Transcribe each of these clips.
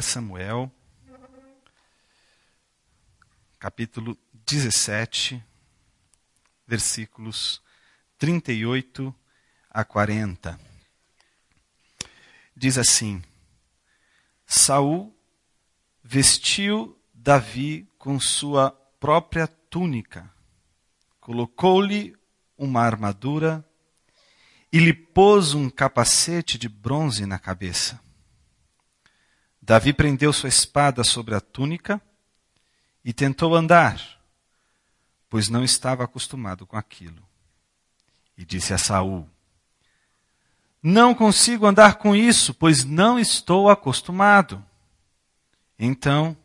1 Samuel, capítulo 17, versículos 38 a 40. Diz assim: Saul vestiu Davi com sua própria túnica, colocou-lhe uma armadura e lhe pôs um capacete de bronze na cabeça. Davi prendeu sua espada sobre a túnica e tentou andar, pois não estava acostumado com aquilo. E disse a Saul: Não consigo andar com isso, pois não estou acostumado. Então,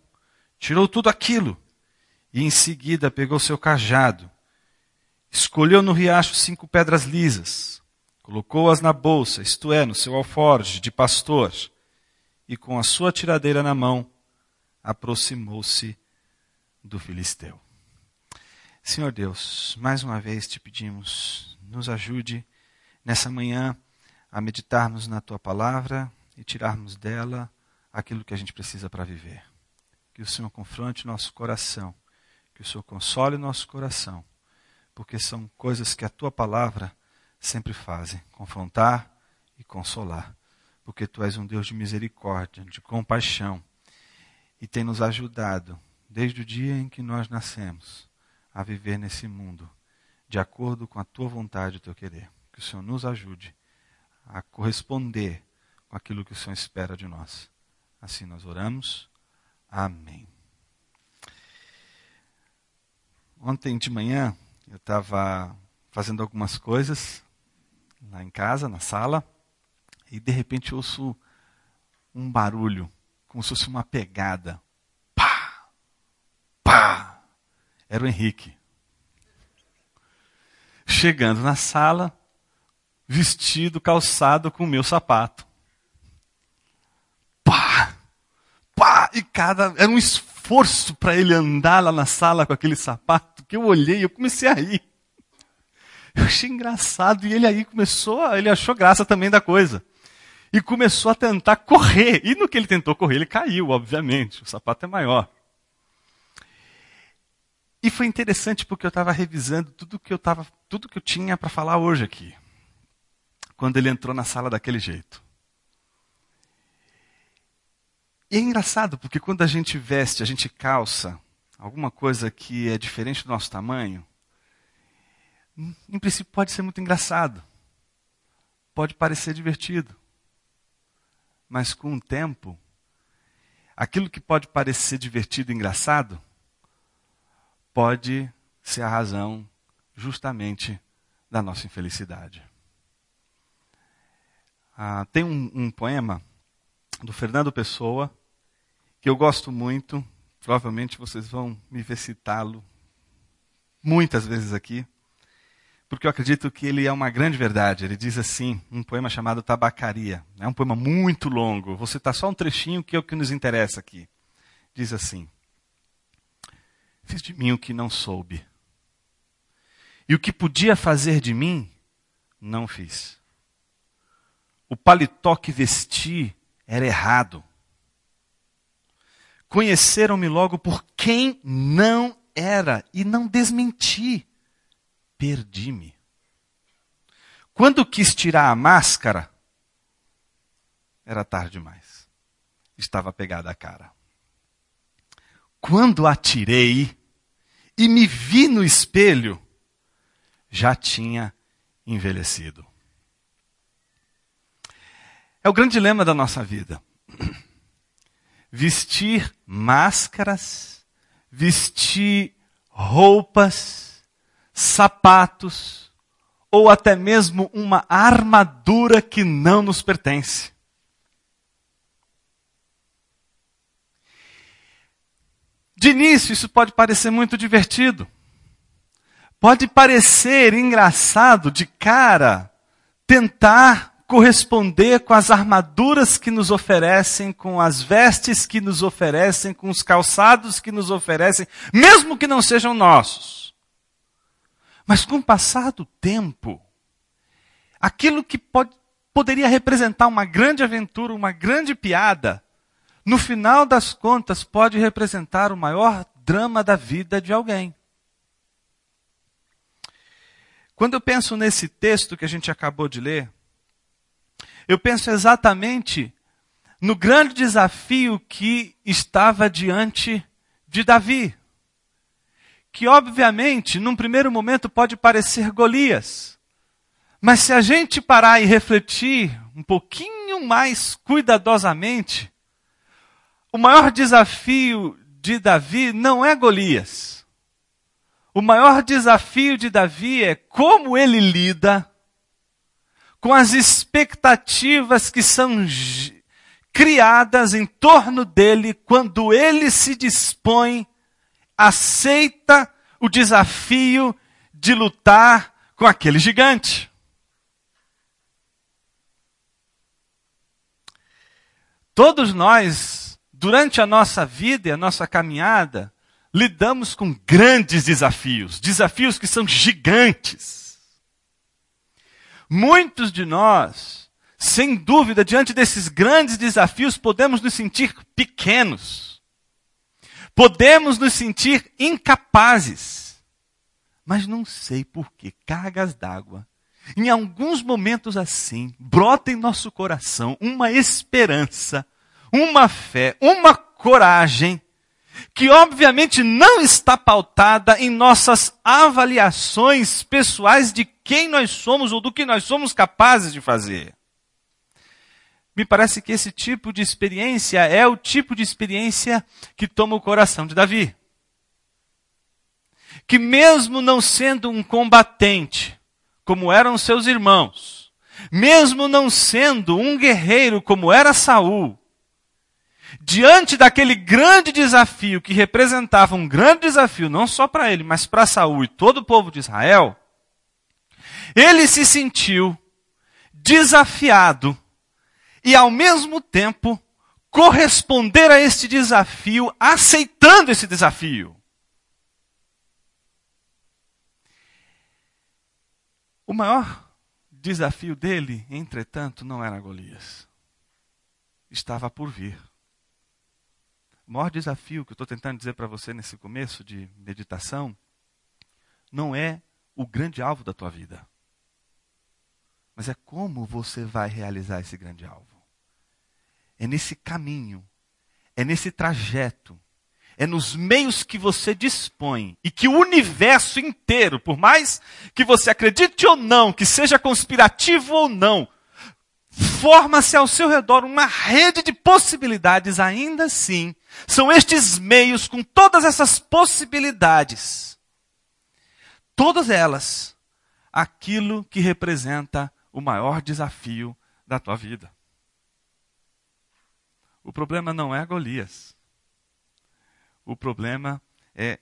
tirou tudo aquilo e em seguida pegou seu cajado, escolheu no riacho cinco pedras lisas, colocou-as na bolsa, isto é, no seu alforge de pastor, e com a sua tiradeira na mão, aproximou-se do filisteu. Senhor Deus, mais uma vez te pedimos, nos ajude nessa manhã a meditarmos na tua palavra e tirarmos dela aquilo que a gente precisa para viver. Que o Senhor confronte nosso coração, que o Senhor console nosso coração, porque são coisas que a tua palavra sempre fazem: confrontar e consolar. Porque tu és um Deus de misericórdia, de compaixão, e tem nos ajudado, desde o dia em que nós nascemos, a viver nesse mundo, de acordo com a tua vontade e o teu querer. Que o Senhor nos ajude a corresponder com aquilo que o Senhor espera de nós. Assim nós oramos. Amém. Ontem de manhã eu estava fazendo algumas coisas lá em casa, na sala, e de repente ouço um barulho, como se fosse uma pegada. Pá! Pá! Era o Henrique. Chegando na sala, vestido, calçado com o meu sapato. Pá! Pá! E cada. Era um esforço para ele andar lá na sala com aquele sapato, que eu olhei e eu comecei a rir. Eu achei engraçado. E ele aí começou, ele achou graça também da coisa. E começou a tentar correr. E no que ele tentou correr, ele caiu, obviamente. O sapato é maior. E foi interessante porque eu estava revisando tudo que eu tava, tudo que eu tinha para falar hoje aqui. Quando ele entrou na sala daquele jeito. E é engraçado porque quando a gente veste, a gente calça alguma coisa que é diferente do nosso tamanho, em princípio pode ser muito engraçado, pode parecer divertido, mas com o tempo, aquilo que pode parecer divertido e engraçado, pode ser a razão justamente da nossa infelicidade. Ah, tem um, um poema do Fernando Pessoa que eu gosto muito, provavelmente vocês vão me ver citá-lo muitas vezes aqui porque eu acredito que ele é uma grande verdade. Ele diz assim, um poema chamado Tabacaria. É um poema muito longo. Vou citar só um trechinho que é o que nos interessa aqui. Diz assim: Fiz de mim o que não soube. E o que podia fazer de mim, não fiz. O paletó que vesti era errado. Conheceram-me logo por quem não era e não desmenti perdi-me. Quando quis tirar a máscara, era tarde demais. Estava pegada a cara. Quando atirei e me vi no espelho, já tinha envelhecido. É o grande dilema da nossa vida. Vestir máscaras, vestir roupas, sapatos ou até mesmo uma armadura que não nos pertence. De início, isso pode parecer muito divertido. Pode parecer engraçado de cara tentar corresponder com as armaduras que nos oferecem, com as vestes que nos oferecem, com os calçados que nos oferecem, mesmo que não sejam nossos. Mas com o passar do tempo, aquilo que pode, poderia representar uma grande aventura, uma grande piada, no final das contas, pode representar o maior drama da vida de alguém. Quando eu penso nesse texto que a gente acabou de ler, eu penso exatamente no grande desafio que estava diante de Davi. Que, obviamente, num primeiro momento pode parecer Golias. Mas se a gente parar e refletir um pouquinho mais cuidadosamente, o maior desafio de Davi não é Golias. O maior desafio de Davi é como ele lida com as expectativas que são criadas em torno dele quando ele se dispõe, aceita o desafio de lutar com aquele gigante. Todos nós, durante a nossa vida e a nossa caminhada, lidamos com grandes desafios, desafios que são gigantes. Muitos de nós, sem dúvida, diante desses grandes desafios, podemos nos sentir pequenos. Podemos nos sentir incapazes. Mas não sei por que cargas d'água em alguns momentos assim, brota em nosso coração uma esperança, uma fé, uma coragem, que obviamente não está pautada em nossas avaliações pessoais de quem nós somos ou do que nós somos capazes de fazer. Me parece que esse tipo de experiência é o tipo de experiência que toma o coração de Davi. Que mesmo não sendo um combatente, como eram seus irmãos, mesmo não sendo um guerreiro como era Saul, diante daquele grande desafio que representava um grande desafio não só para ele, mas para Saul e todo o povo de Israel, ele se sentiu desafiado e ao mesmo tempo corresponder a este desafio, aceitando esse desafio. O maior desafio dele, entretanto, não era Golias. Estava por vir. O maior desafio que eu estou tentando dizer para você nesse começo de meditação não é o grande alvo da tua vida, mas é como você vai realizar esse grande alvo. É nesse caminho, é nesse trajeto é nos meios que você dispõe e que o universo inteiro, por mais que você acredite ou não, que seja conspirativo ou não, forma-se ao seu redor uma rede de possibilidades, ainda assim, são estes meios com todas essas possibilidades, todas elas, aquilo que representa o maior desafio da tua vida. O problema não é Golias. O problema é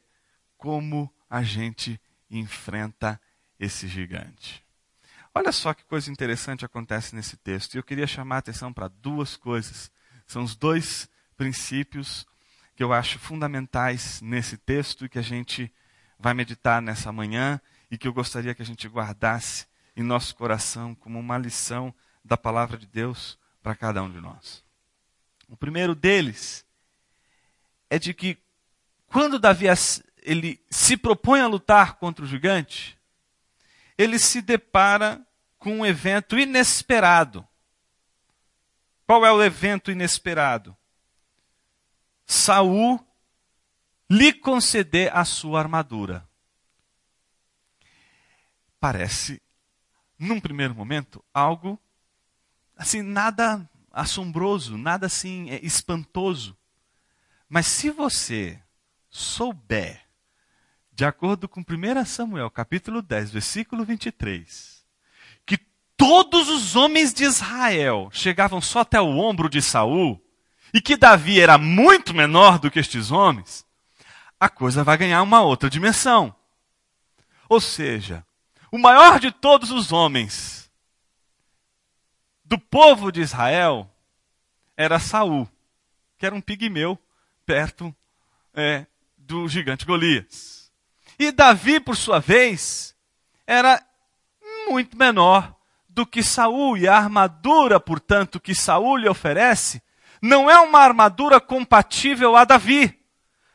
como a gente enfrenta esse gigante. Olha só que coisa interessante acontece nesse texto. E eu queria chamar a atenção para duas coisas. São os dois princípios que eu acho fundamentais nesse texto e que a gente vai meditar nessa manhã e que eu gostaria que a gente guardasse em nosso coração como uma lição da palavra de Deus para cada um de nós. O primeiro deles é de que quando Davi ele se propõe a lutar contra o gigante, ele se depara com um evento inesperado. Qual é o evento inesperado? Saul lhe conceder a sua armadura. Parece, num primeiro momento, algo assim nada assombroso, nada assim é, espantoso. Mas se você souber, de acordo com 1 Samuel, capítulo 10, versículo 23, que todos os homens de Israel chegavam só até o ombro de Saul, e que Davi era muito menor do que estes homens, a coisa vai ganhar uma outra dimensão. Ou seja, o maior de todos os homens do povo de Israel era Saul, que era um pigmeu perto é, do gigante Golias. E Davi, por sua vez, era muito menor do que Saul, e a armadura, portanto, que Saul lhe oferece, não é uma armadura compatível a Davi,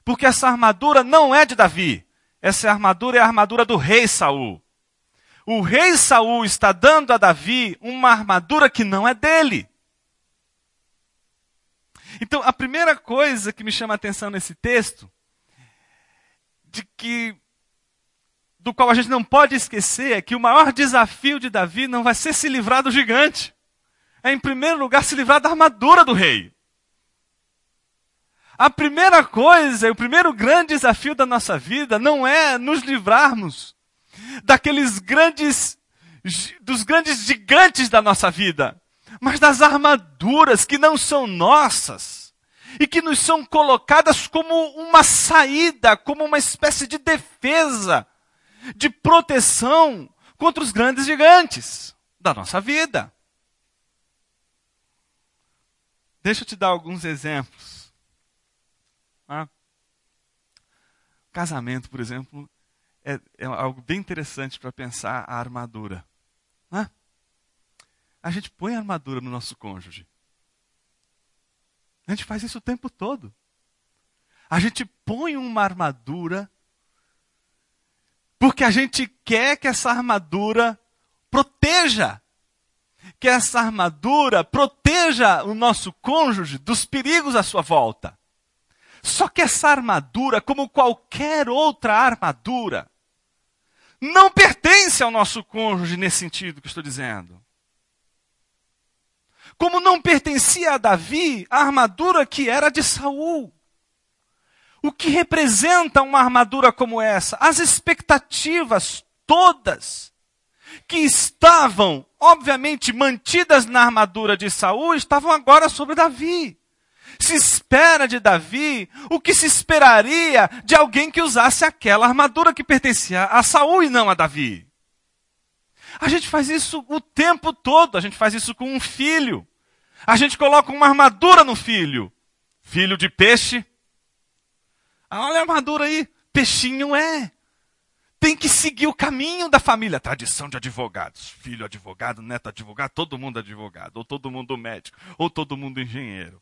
porque essa armadura não é de Davi. Essa armadura é a armadura do rei Saul. O rei Saul está dando a Davi uma armadura que não é dele. Então, a primeira coisa que me chama a atenção nesse texto, de que do qual a gente não pode esquecer é que o maior desafio de Davi não vai ser se livrar do gigante. É, em primeiro lugar, se livrar da armadura do rei. A primeira coisa, o primeiro grande desafio da nossa vida não é nos livrarmos daqueles grandes, dos grandes gigantes da nossa vida, mas das armaduras que não são nossas e que nos são colocadas como uma saída, como uma espécie de defesa, de proteção contra os grandes gigantes da nossa vida. Deixa eu te dar alguns exemplos. Ah. Casamento, por exemplo, é, é algo bem interessante para pensar a armadura. Ah. A gente põe a armadura no nosso cônjuge. A gente faz isso o tempo todo. A gente põe uma armadura porque a gente quer que essa armadura proteja. Que essa armadura proteja o nosso cônjuge dos perigos à sua volta. Só que essa armadura, como qualquer outra armadura, não pertence ao nosso cônjuge nesse sentido que estou dizendo. Como não pertencia a Davi a armadura que era de Saul. O que representa uma armadura como essa? As expectativas todas que estavam, obviamente, mantidas na armadura de Saul, estavam agora sobre Davi. Se espera de Davi o que se esperaria de alguém que usasse aquela armadura que pertencia a Saul e não a Davi. A gente faz isso o tempo todo, a gente faz isso com um filho. A gente coloca uma armadura no filho. Filho de peixe. Ah, olha a armadura aí. Peixinho é. Tem que seguir o caminho da família. Tradição de advogados. Filho advogado, neto advogado, todo mundo advogado. Ou todo mundo médico. Ou todo mundo engenheiro.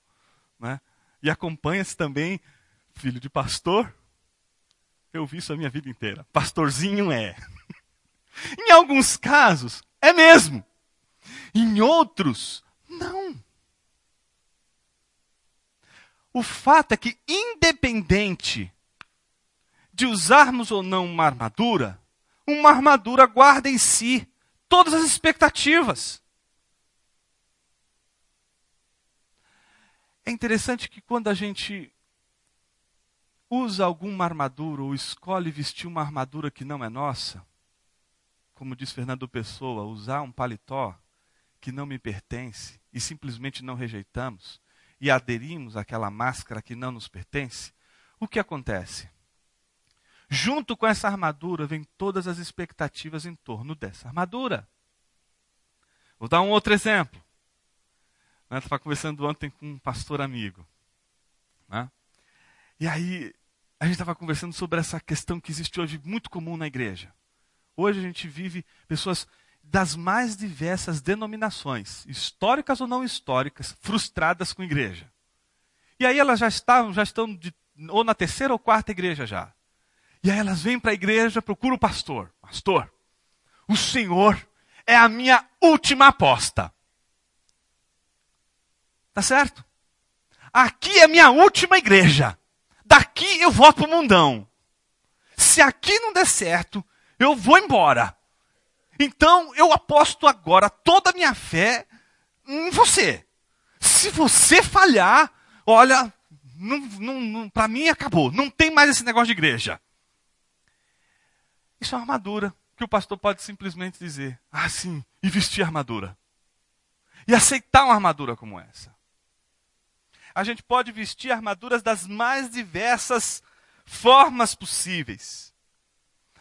Né? E acompanha-se também filho de pastor. Eu vi isso a minha vida inteira. Pastorzinho é. em alguns casos, é mesmo. Em outros, não. O fato é que, independente de usarmos ou não uma armadura, uma armadura guarda em si todas as expectativas. É interessante que quando a gente usa alguma armadura ou escolhe vestir uma armadura que não é nossa, como diz Fernando Pessoa, usar um paletó que não me pertence e simplesmente não rejeitamos e aderimos àquela máscara que não nos pertence, o que acontece? Junto com essa armadura vem todas as expectativas em torno dessa armadura. Vou dar um outro exemplo. Né? Estava conversando ontem com um pastor amigo. Né? E aí, a gente estava conversando sobre essa questão que existe hoje muito comum na igreja. Hoje a gente vive pessoas das mais diversas denominações, históricas ou não históricas, frustradas com a igreja. E aí elas já estavam, já estão de, ou na terceira ou quarta igreja já. E aí elas vêm para a igreja, procuram o pastor. Pastor, o Senhor é a minha última aposta. Tá certo? Aqui é minha última igreja. Daqui eu volto para o mundão. Se aqui não der certo, eu vou embora. Então eu aposto agora toda a minha fé em você. Se você falhar, olha, para mim acabou. Não tem mais esse negócio de igreja. Isso é uma armadura que o pastor pode simplesmente dizer, ah, sim, e vestir armadura. E aceitar uma armadura como essa a gente pode vestir armaduras das mais diversas formas possíveis.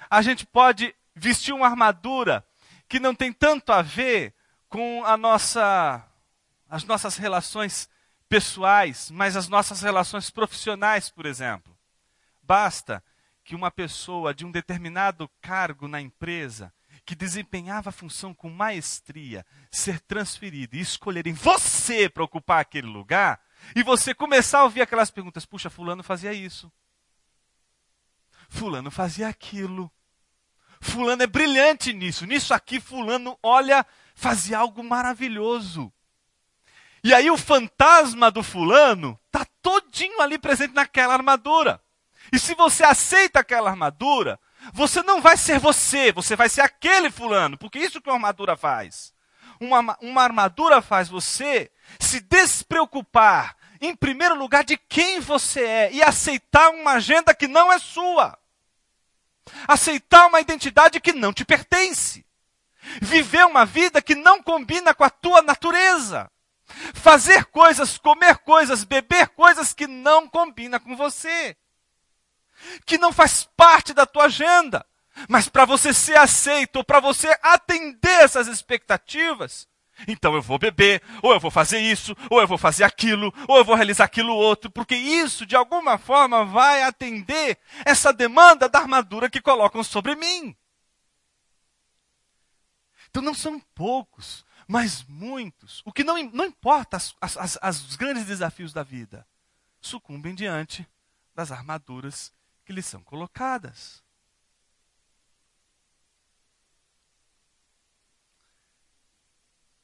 A gente pode vestir uma armadura que não tem tanto a ver com a nossa, as nossas relações pessoais, mas as nossas relações profissionais, por exemplo. Basta que uma pessoa de um determinado cargo na empresa, que desempenhava a função com maestria, ser transferida e escolherem você para ocupar aquele lugar, e você começar a ouvir aquelas perguntas: puxa, Fulano fazia isso, Fulano fazia aquilo, Fulano é brilhante nisso, nisso aqui, Fulano, olha, fazia algo maravilhoso. E aí o fantasma do fulano está todinho ali presente naquela armadura. E se você aceita aquela armadura, você não vai ser você, você vai ser aquele fulano, porque isso que uma armadura faz. Uma, uma armadura faz você se despreocupar, em primeiro lugar, de quem você é e aceitar uma agenda que não é sua. Aceitar uma identidade que não te pertence. Viver uma vida que não combina com a tua natureza. Fazer coisas, comer coisas, beber coisas que não combina com você que não faz parte da tua agenda. Mas para você ser aceito, ou para você atender essas expectativas, então eu vou beber, ou eu vou fazer isso, ou eu vou fazer aquilo, ou eu vou realizar aquilo outro, porque isso de alguma forma vai atender essa demanda da armadura que colocam sobre mim. Então não são poucos, mas muitos. O que não, não importa as, as, as, os grandes desafios da vida, sucumbem diante das armaduras que lhes são colocadas.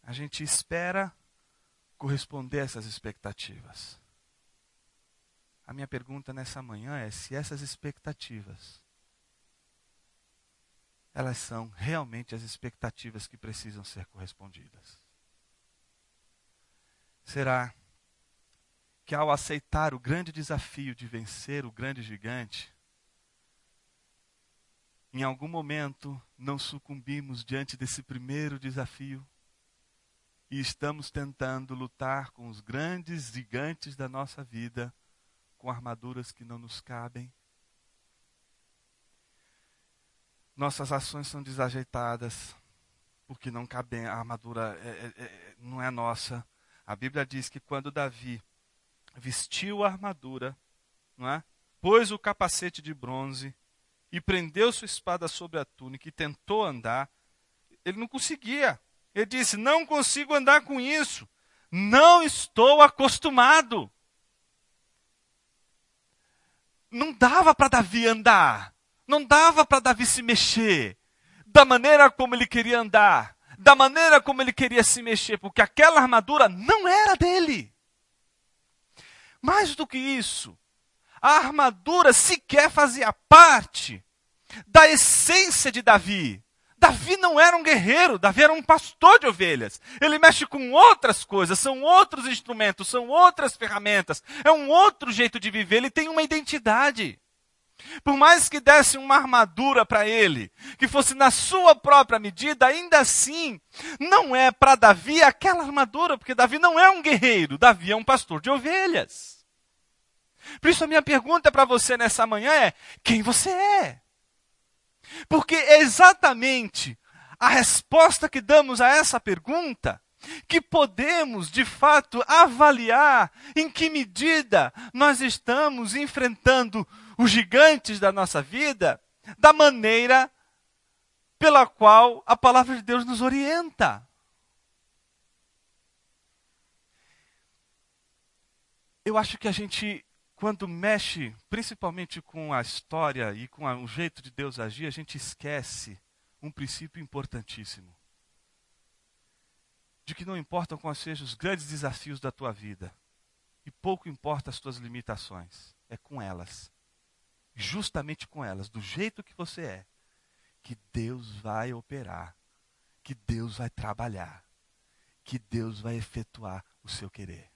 A gente espera corresponder a essas expectativas. A minha pergunta nessa manhã é se essas expectativas elas são realmente as expectativas que precisam ser correspondidas. Será que ao aceitar o grande desafio de vencer o grande gigante, em algum momento não sucumbimos diante desse primeiro desafio e estamos tentando lutar com os grandes gigantes da nossa vida com armaduras que não nos cabem. Nossas ações são desajeitadas porque não cabem, a armadura é, é, é, não é nossa. A Bíblia diz que quando Davi vestiu a armadura, não é? pôs o capacete de bronze e prendeu sua espada sobre a túnica e tentou andar, ele não conseguia. Ele disse: Não consigo andar com isso. Não estou acostumado. Não dava para Davi andar. Não dava para Davi se mexer da maneira como ele queria andar, da maneira como ele queria se mexer, porque aquela armadura não era dele. Mais do que isso, a armadura sequer fazia parte da essência de Davi. Davi não era um guerreiro, Davi era um pastor de ovelhas. Ele mexe com outras coisas, são outros instrumentos, são outras ferramentas, é um outro jeito de viver, ele tem uma identidade. Por mais que desse uma armadura para ele, que fosse na sua própria medida, ainda assim, não é para Davi aquela armadura, porque Davi não é um guerreiro, Davi é um pastor de ovelhas. Por isso a minha pergunta para você nessa manhã é: quem você é? Porque é exatamente a resposta que damos a essa pergunta que podemos, de fato, avaliar em que medida nós estamos enfrentando os gigantes da nossa vida da maneira pela qual a palavra de Deus nos orienta. Eu acho que a gente, quando mexe principalmente com a história e com o jeito de Deus agir, a gente esquece um princípio importantíssimo. De que não importam quais sejam os grandes desafios da tua vida, e pouco importa as tuas limitações, é com elas justamente com elas, do jeito que você é, que Deus vai operar, que Deus vai trabalhar, que Deus vai efetuar o seu querer.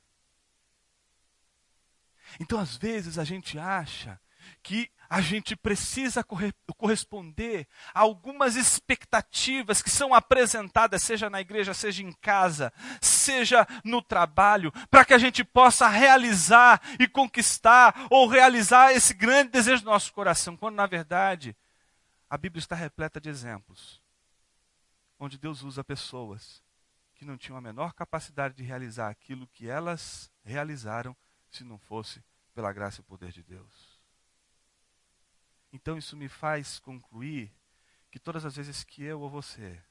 Então, às vezes, a gente acha que a gente precisa corre corresponder a algumas expectativas que são apresentadas, seja na igreja, seja em casa, seja no trabalho, para que a gente possa realizar e conquistar ou realizar esse grande desejo do nosso coração, quando na verdade a Bíblia está repleta de exemplos onde Deus usa pessoas que não tinham a menor capacidade de realizar aquilo que elas realizaram se não fosse pela graça e poder de Deus. Então isso me faz concluir que todas as vezes que eu ou você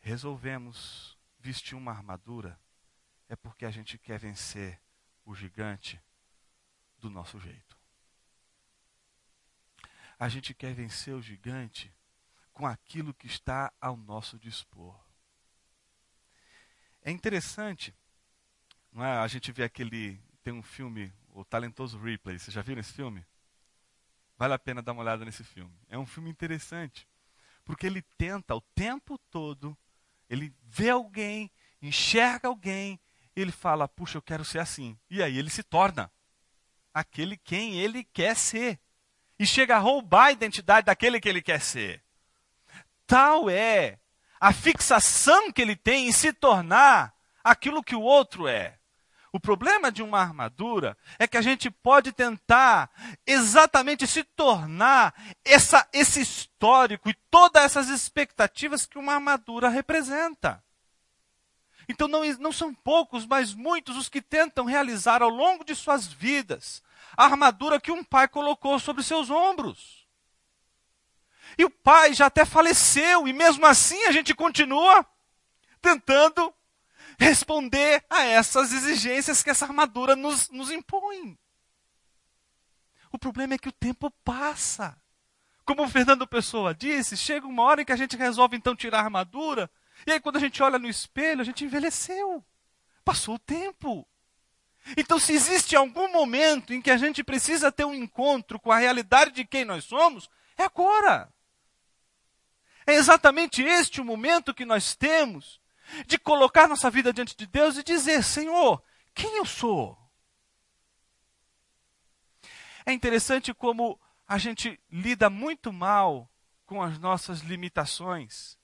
resolvemos vestir uma armadura, é porque a gente quer vencer o gigante do nosso jeito. A gente quer vencer o gigante com aquilo que está ao nosso dispor. É interessante, é? A gente vê aquele tem um filme, o Talentoso Ripley. Vocês já viram esse filme? Vale a pena dar uma olhada nesse filme. É um filme interessante, porque ele tenta o tempo todo, ele vê alguém, enxerga alguém, e ele fala: "Puxa, eu quero ser assim". E aí ele se torna aquele quem ele quer ser. E chega a roubar a identidade daquele que ele quer ser. Tal é a fixação que ele tem em se tornar aquilo que o outro é. O problema de uma armadura é que a gente pode tentar exatamente se tornar essa, esse histórico e todas essas expectativas que uma armadura representa. Então não, não são poucos, mas muitos os que tentam realizar ao longo de suas vidas a armadura que um pai colocou sobre seus ombros. E o pai já até faleceu, e mesmo assim a gente continua tentando responder a essas exigências que essa armadura nos, nos impõe. O problema é que o tempo passa. Como o Fernando Pessoa disse, chega uma hora em que a gente resolve então tirar a armadura, e aí quando a gente olha no espelho, a gente envelheceu. Passou o tempo. Então, se existe algum momento em que a gente precisa ter um encontro com a realidade de quem nós somos, é agora. É exatamente este o momento que nós temos de colocar nossa vida diante de Deus e dizer: Senhor, quem eu sou? É interessante como a gente lida muito mal com as nossas limitações.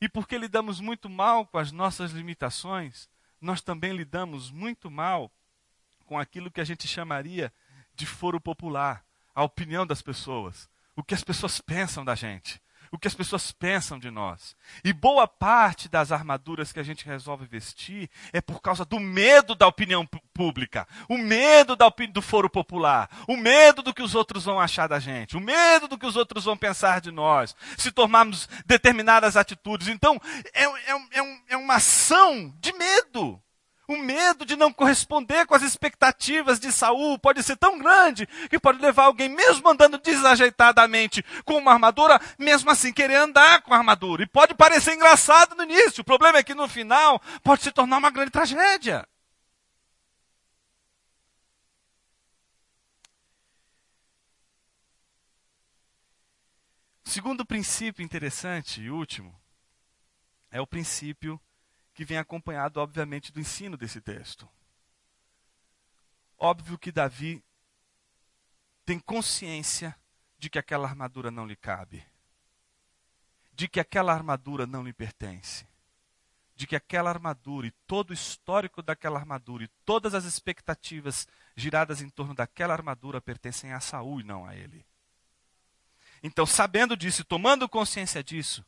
E porque lidamos muito mal com as nossas limitações, nós também lidamos muito mal com aquilo que a gente chamaria de foro popular, a opinião das pessoas, o que as pessoas pensam da gente o que as pessoas pensam de nós. E boa parte das armaduras que a gente resolve vestir é por causa do medo da opinião pública, o medo do foro popular, o medo do que os outros vão achar da gente, o medo do que os outros vão pensar de nós, se tomarmos determinadas atitudes. Então, é, é, é, é uma ação de medo. O medo de não corresponder com as expectativas de Saul pode ser tão grande que pode levar alguém, mesmo andando desajeitadamente com uma armadura, mesmo assim querer andar com a armadura. E pode parecer engraçado no início. O problema é que no final pode se tornar uma grande tragédia. Segundo princípio interessante e último é o princípio que vem acompanhado, obviamente, do ensino desse texto. Óbvio que Davi tem consciência de que aquela armadura não lhe cabe, de que aquela armadura não lhe pertence, de que aquela armadura e todo o histórico daquela armadura e todas as expectativas giradas em torno daquela armadura pertencem a Saul e não a ele. Então, sabendo disso tomando consciência disso,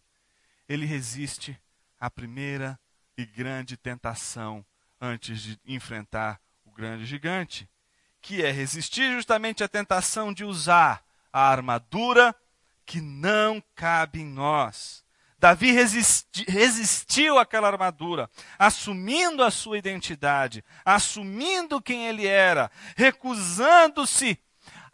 ele resiste à primeira e grande tentação antes de enfrentar o grande gigante, que é resistir justamente à tentação de usar a armadura que não cabe em nós. Davi resisti, resistiu àquela armadura, assumindo a sua identidade, assumindo quem ele era, recusando-se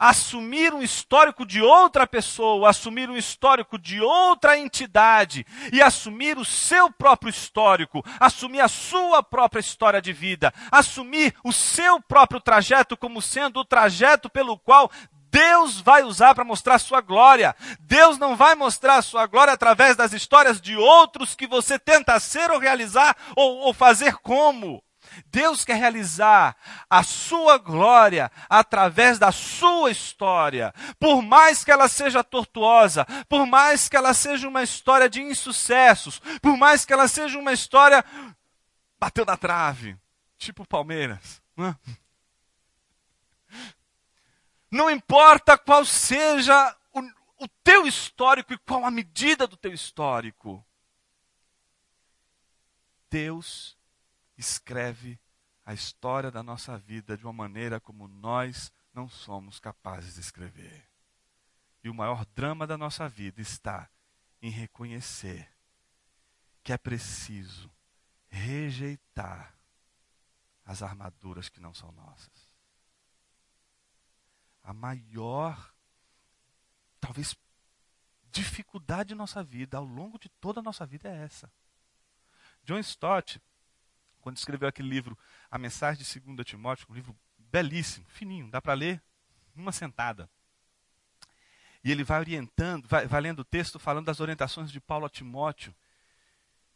assumir um histórico de outra pessoa, assumir um histórico de outra entidade e assumir o seu próprio histórico, assumir a sua própria história de vida, assumir o seu próprio trajeto como sendo o trajeto pelo qual Deus vai usar para mostrar sua glória. Deus não vai mostrar a sua glória através das histórias de outros que você tenta ser ou realizar ou, ou fazer como. Deus quer realizar a sua glória através da sua história. Por mais que ela seja tortuosa, por mais que ela seja uma história de insucessos, por mais que ela seja uma história bateu na trave, tipo Palmeiras. Não, não importa qual seja o, o teu histórico e qual a medida do teu histórico. Deus escreve a história da nossa vida de uma maneira como nós não somos capazes de escrever. E o maior drama da nossa vida está em reconhecer que é preciso rejeitar as armaduras que não são nossas. A maior, talvez, dificuldade de nossa vida, ao longo de toda a nossa vida, é essa. John Stott, quando escreveu aquele livro, A Mensagem de 2 Timóteo, um livro belíssimo, fininho, dá para ler numa sentada. E ele vai orientando, vai, vai lendo o texto falando das orientações de Paulo a Timóteo,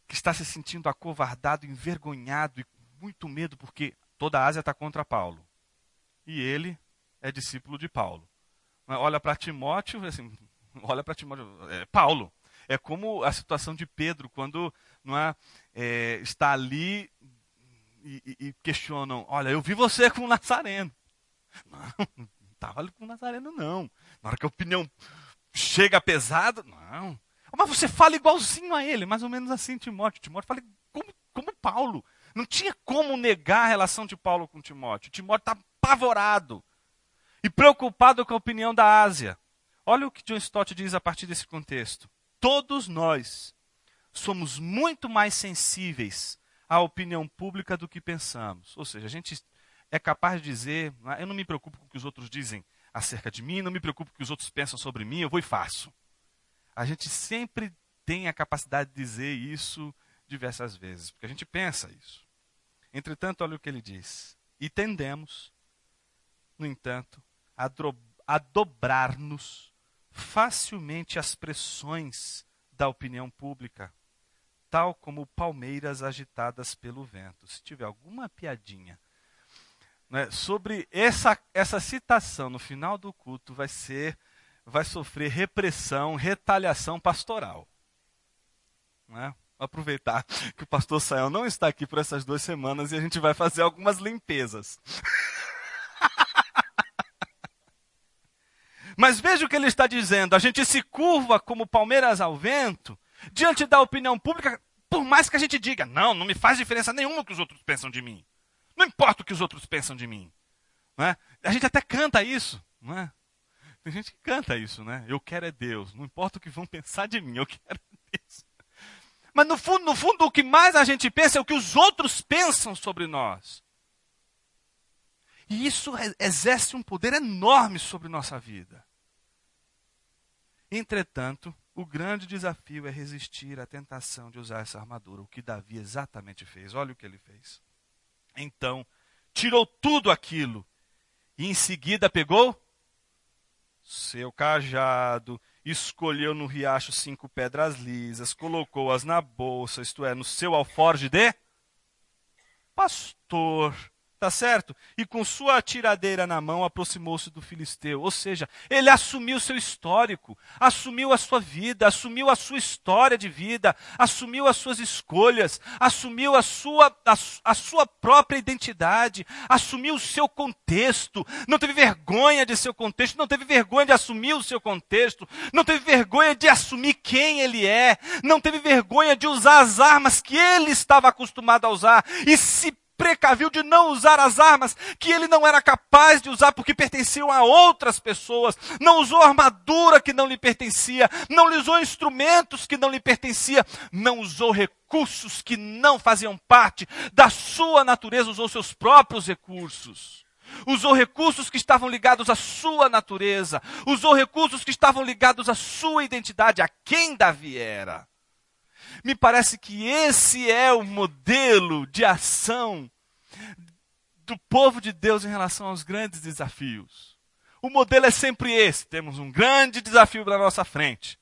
que está se sentindo acovardado, envergonhado e com muito medo, porque toda a Ásia está contra Paulo. E ele é discípulo de Paulo. Olha para Timóteo, assim, olha para Timóteo, é Paulo. É como a situação de Pedro, quando não é, é está ali e, e, questionam: Olha, eu vi você com o Nazareno. Não, não estava com o Nazareno, não. Na hora que a opinião chega pesada, não. Mas você fala igualzinho a ele, mais ou menos assim, Timóteo. Timóteo fala como, como Paulo. Não tinha como negar a relação de Paulo com Timóteo. Timóteo está apavorado e preocupado com a opinião da Ásia. Olha o que John Stott diz a partir desse contexto. Todos nós somos muito mais sensíveis à opinião pública do que pensamos. Ou seja, a gente é capaz de dizer: é, eu não me preocupo com o que os outros dizem acerca de mim, não me preocupo com o que os outros pensam sobre mim, eu vou e faço. A gente sempre tem a capacidade de dizer isso diversas vezes, porque a gente pensa isso. Entretanto, olha o que ele diz. E tendemos, no entanto, a, a dobrar-nos facilmente às pressões da opinião pública, tal como palmeiras agitadas pelo vento. Se tiver alguma piadinha né, sobre essa, essa citação no final do culto, vai ser vai sofrer repressão, retaliação pastoral. Né? Aproveitar que o pastor Sael não está aqui por essas duas semanas e a gente vai fazer algumas limpezas. Mas veja o que ele está dizendo: a gente se curva como palmeiras ao vento diante da opinião pública, por mais que a gente diga, não, não me faz diferença nenhuma o que os outros pensam de mim. Não importa o que os outros pensam de mim. Não é? A gente até canta isso. Não é? Tem gente que canta isso, né? Eu quero é Deus. Não importa o que vão pensar de mim, eu quero é Deus. Mas no fundo, no fundo, o que mais a gente pensa é o que os outros pensam sobre nós. E isso exerce um poder enorme sobre nossa vida. Entretanto, o grande desafio é resistir à tentação de usar essa armadura, o que Davi exatamente fez. Olha o que ele fez. Então, tirou tudo aquilo e em seguida pegou seu cajado, escolheu no riacho cinco pedras lisas, colocou-as na bolsa, isto é, no seu alforge de pastor Tá certo? E com sua tiradeira na mão aproximou-se do filisteu. Ou seja, ele assumiu seu histórico, assumiu a sua vida, assumiu a sua história de vida, assumiu as suas escolhas, assumiu a sua, a, a sua própria identidade, assumiu o seu contexto. Não teve vergonha de seu contexto, não teve vergonha de assumir o seu contexto, não teve vergonha de assumir quem ele é, não teve vergonha de usar as armas que ele estava acostumado a usar e se precaviu de não usar as armas que ele não era capaz de usar porque pertenciam a outras pessoas, não usou armadura que não lhe pertencia, não usou instrumentos que não lhe pertencia, não usou recursos que não faziam parte da sua natureza, usou seus próprios recursos. Usou recursos que estavam ligados à sua natureza, usou recursos que estavam ligados à sua identidade, a quem Davi era. Me parece que esse é o modelo de ação do povo de Deus em relação aos grandes desafios. O modelo é sempre esse: temos um grande desafio na nossa frente.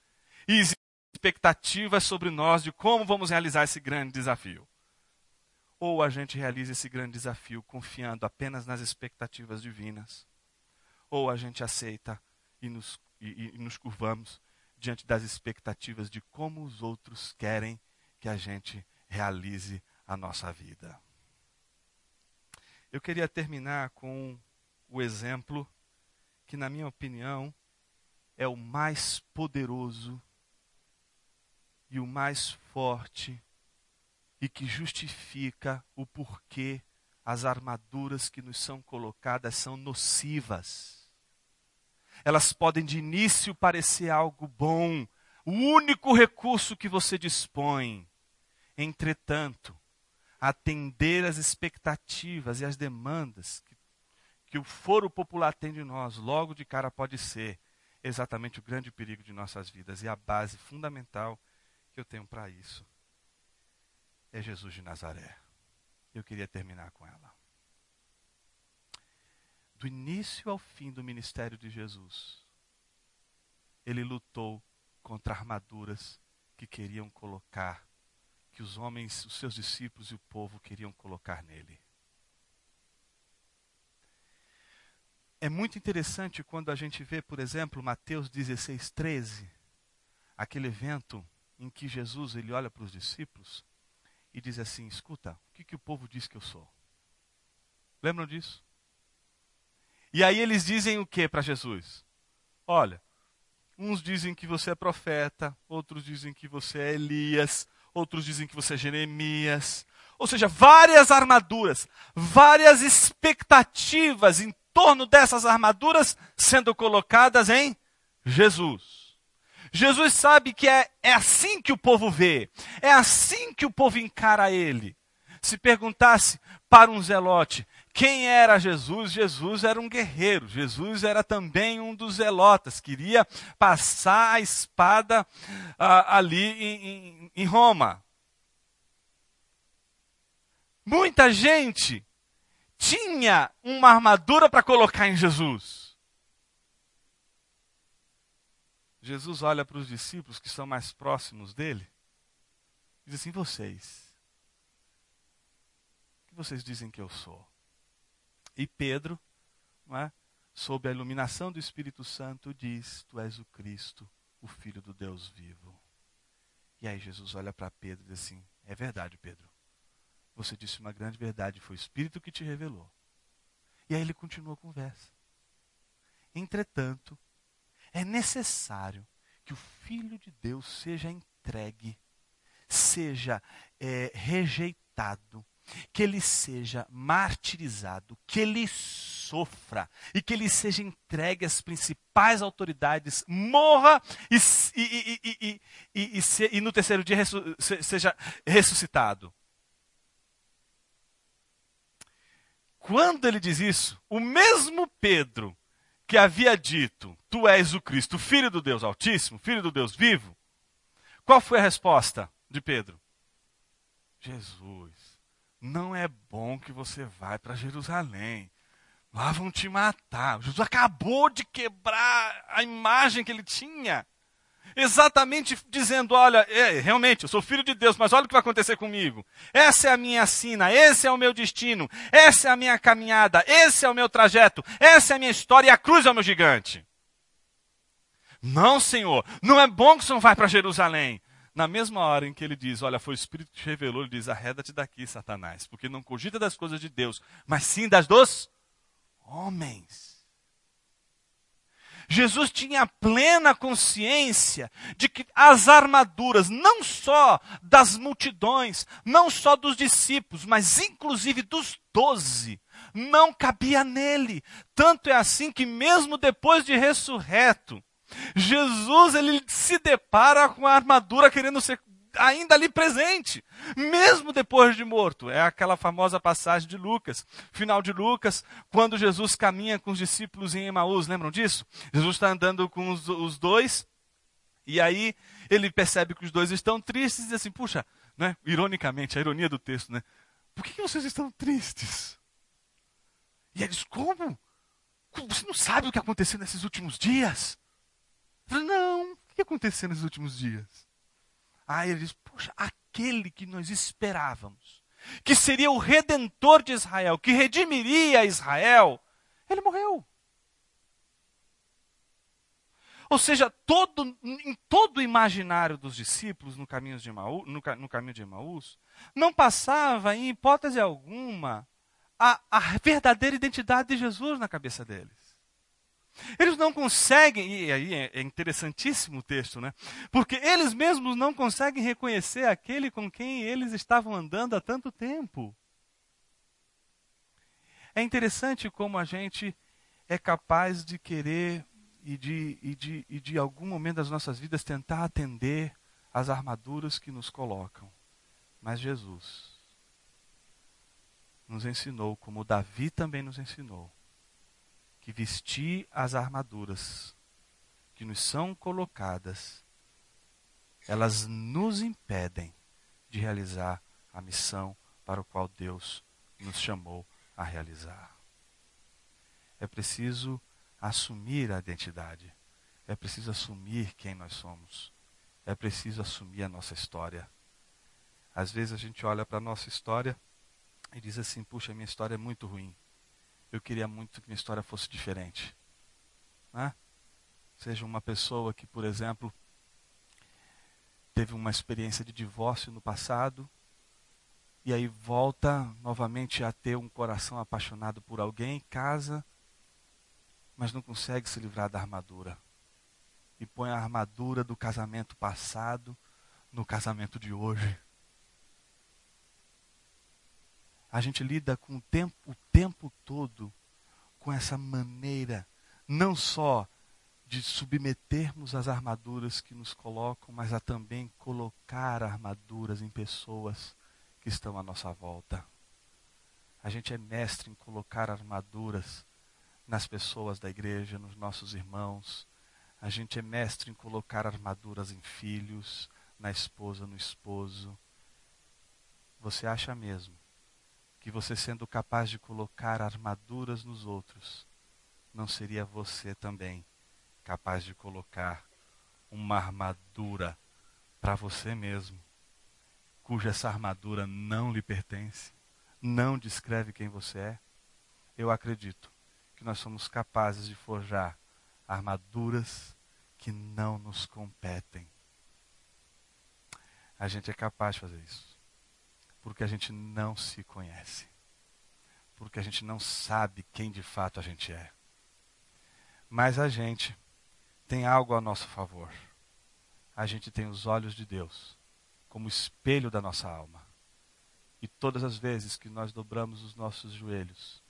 E existem expectativas sobre nós de como vamos realizar esse grande desafio. Ou a gente realiza esse grande desafio confiando apenas nas expectativas divinas, ou a gente aceita e nos, e, e nos curvamos diante das expectativas de como os outros querem que a gente realize a nossa vida. Eu queria terminar com o exemplo que, na minha opinião, é o mais poderoso e o mais forte e que justifica o porquê as armaduras que nos são colocadas são nocivas elas podem de início parecer algo bom, o único recurso que você dispõe. Entretanto, atender às expectativas e às demandas que, que o foro popular tem de nós, logo de cara pode ser exatamente o grande perigo de nossas vidas e a base fundamental que eu tenho para isso é Jesus de Nazaré. Eu queria terminar com ela. Do início ao fim do ministério de Jesus, ele lutou contra armaduras que queriam colocar, que os homens, os seus discípulos e o povo queriam colocar nele. É muito interessante quando a gente vê, por exemplo, Mateus 16, 13, aquele evento em que Jesus ele olha para os discípulos e diz assim: Escuta, o que, que o povo diz que eu sou? Lembram disso? E aí eles dizem o que para Jesus? Olha, uns dizem que você é profeta, outros dizem que você é Elias, outros dizem que você é Jeremias. Ou seja, várias armaduras, várias expectativas em torno dessas armaduras sendo colocadas em Jesus. Jesus sabe que é, é assim que o povo vê, é assim que o povo encara ele. Se perguntasse para um zelote quem era Jesus, Jesus era um guerreiro, Jesus era também um dos zelotas, queria passar a espada ah, ali em, em, em Roma. Muita gente tinha uma armadura para colocar em Jesus. Jesus olha para os discípulos que são mais próximos dele e diz assim: Vocês, o que vocês dizem que eu sou? E Pedro, é, sob a iluminação do Espírito Santo, diz: Tu és o Cristo, o Filho do Deus vivo. E aí Jesus olha para Pedro e diz assim: É verdade, Pedro. Você disse uma grande verdade, foi o Espírito que te revelou. E aí ele continua a conversa. Entretanto, é necessário que o Filho de Deus seja entregue, seja é, rejeitado, que ele seja martirizado, que ele sofra e que ele seja entregue às principais autoridades, morra e, e, e, e no terceiro dia seja ressuscitado. Quando ele diz isso, o mesmo Pedro que havia dito: Tu és o Cristo, filho do Deus Altíssimo, filho do Deus vivo, qual foi a resposta de Pedro? Jesus, não é bom que você vá para Jerusalém. Lá vão te matar. Jesus acabou de quebrar a imagem que ele tinha exatamente dizendo: olha, é, realmente, eu sou filho de Deus, mas olha o que vai acontecer comigo. Essa é a minha sina, esse é o meu destino, essa é a minha caminhada, esse é o meu trajeto, essa é a minha história e a cruz é o meu gigante. Não, Senhor, não é bom que o Senhor vá para Jerusalém. Na mesma hora em que ele diz, olha, foi o Espírito que te revelou, ele diz, arreda-te daqui, Satanás, porque não cogita das coisas de Deus, mas sim das dos homens. Jesus tinha plena consciência de que as armaduras, não só das multidões, não só dos discípulos, mas inclusive dos doze, não cabia nele. Tanto é assim que, mesmo depois de ressurreto, Jesus ele se depara com a armadura querendo ser ainda ali presente, mesmo depois de morto. É aquela famosa passagem de Lucas, final de Lucas, quando Jesus caminha com os discípulos em Emaús, lembram disso? Jesus está andando com os, os, dois, e aí ele percebe que os dois estão tristes e diz assim: puxa, né? ironicamente, a ironia do texto, né? Por que vocês estão tristes? E eles, como? Você não sabe o que aconteceu nesses últimos dias? Não, o que aconteceu nesses últimos dias? Aí ele diz: Poxa, aquele que nós esperávamos, que seria o redentor de Israel, que redimiria Israel, ele morreu. Ou seja, todo, em todo o imaginário dos discípulos no caminho de Emaús, no, no caminho de Emaús não passava, em hipótese alguma, a, a verdadeira identidade de Jesus na cabeça deles. Eles não conseguem, e aí é interessantíssimo o texto, né? Porque eles mesmos não conseguem reconhecer aquele com quem eles estavam andando há tanto tempo. É interessante como a gente é capaz de querer e de, e de, e de algum momento das nossas vidas tentar atender às armaduras que nos colocam. Mas Jesus, nos ensinou, como Davi também nos ensinou, que vestir as armaduras que nos são colocadas, elas nos impedem de realizar a missão para o qual Deus nos chamou a realizar. É preciso assumir a identidade. É preciso assumir quem nós somos. É preciso assumir a nossa história. Às vezes a gente olha para a nossa história e diz assim: puxa, minha história é muito ruim. Eu queria muito que minha história fosse diferente. Né? Seja uma pessoa que, por exemplo, teve uma experiência de divórcio no passado e aí volta novamente a ter um coração apaixonado por alguém, casa, mas não consegue se livrar da armadura. E põe a armadura do casamento passado no casamento de hoje. A gente lida com o tempo, o tempo todo com essa maneira, não só de submetermos as armaduras que nos colocam, mas a também colocar armaduras em pessoas que estão à nossa volta. A gente é mestre em colocar armaduras nas pessoas da igreja, nos nossos irmãos. A gente é mestre em colocar armaduras em filhos, na esposa, no esposo. Você acha mesmo que você sendo capaz de colocar armaduras nos outros, não seria você também capaz de colocar uma armadura para você mesmo? cuja essa armadura não lhe pertence, não descreve quem você é, eu acredito que nós somos capazes de forjar armaduras que não nos competem. A gente é capaz de fazer isso. Porque a gente não se conhece. Porque a gente não sabe quem de fato a gente é. Mas a gente tem algo a nosso favor. A gente tem os olhos de Deus como espelho da nossa alma. E todas as vezes que nós dobramos os nossos joelhos,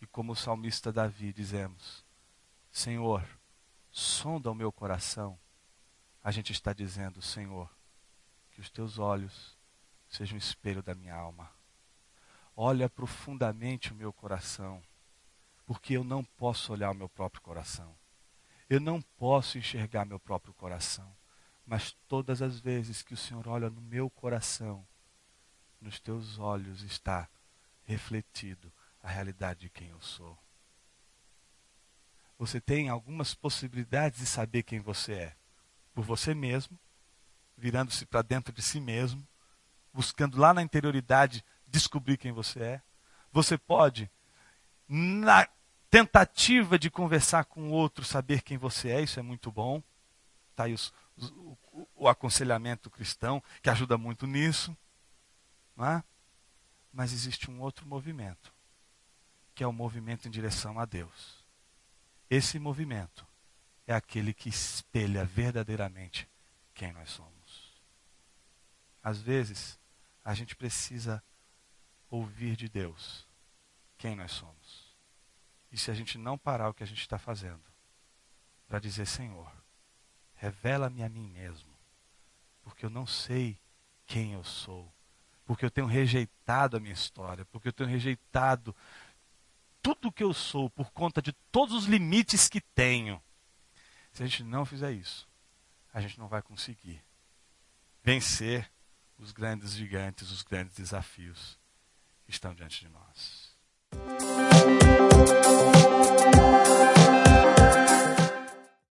e como o salmista Davi dizemos: Senhor, sonda o meu coração, a gente está dizendo: Senhor, que os teus olhos sejam um espelho da minha alma. Olha profundamente o meu coração, porque eu não posso olhar o meu próprio coração. Eu não posso enxergar meu próprio coração. Mas todas as vezes que o Senhor olha no meu coração, nos teus olhos está refletido a realidade de quem eu sou. Você tem algumas possibilidades de saber quem você é. Por você mesmo, virando-se para dentro de si mesmo, buscando lá na interioridade descobrir quem você é. Você pode, na tentativa de conversar com o outro, saber quem você é, isso é muito bom. Está aí os, o, o, aconselhamento cristão, que ajuda muito nisso. É? Mas existe um outro movimento, que é o movimento em direção a Deus. Esse movimento é aquele que espelha verdadeiramente quem nós somos. Às vezes, a gente precisa ouvir de Deus quem nós somos. E se a gente não parar o que a gente está fazendo, para dizer, Senhor, Revela-me a mim mesmo, porque eu não sei quem eu sou, porque eu tenho rejeitado a minha história, porque eu tenho rejeitado tudo o que eu sou por conta de todos os limites que tenho. Se a gente não fizer isso, a gente não vai conseguir vencer os grandes gigantes, os grandes desafios estão diante de nós.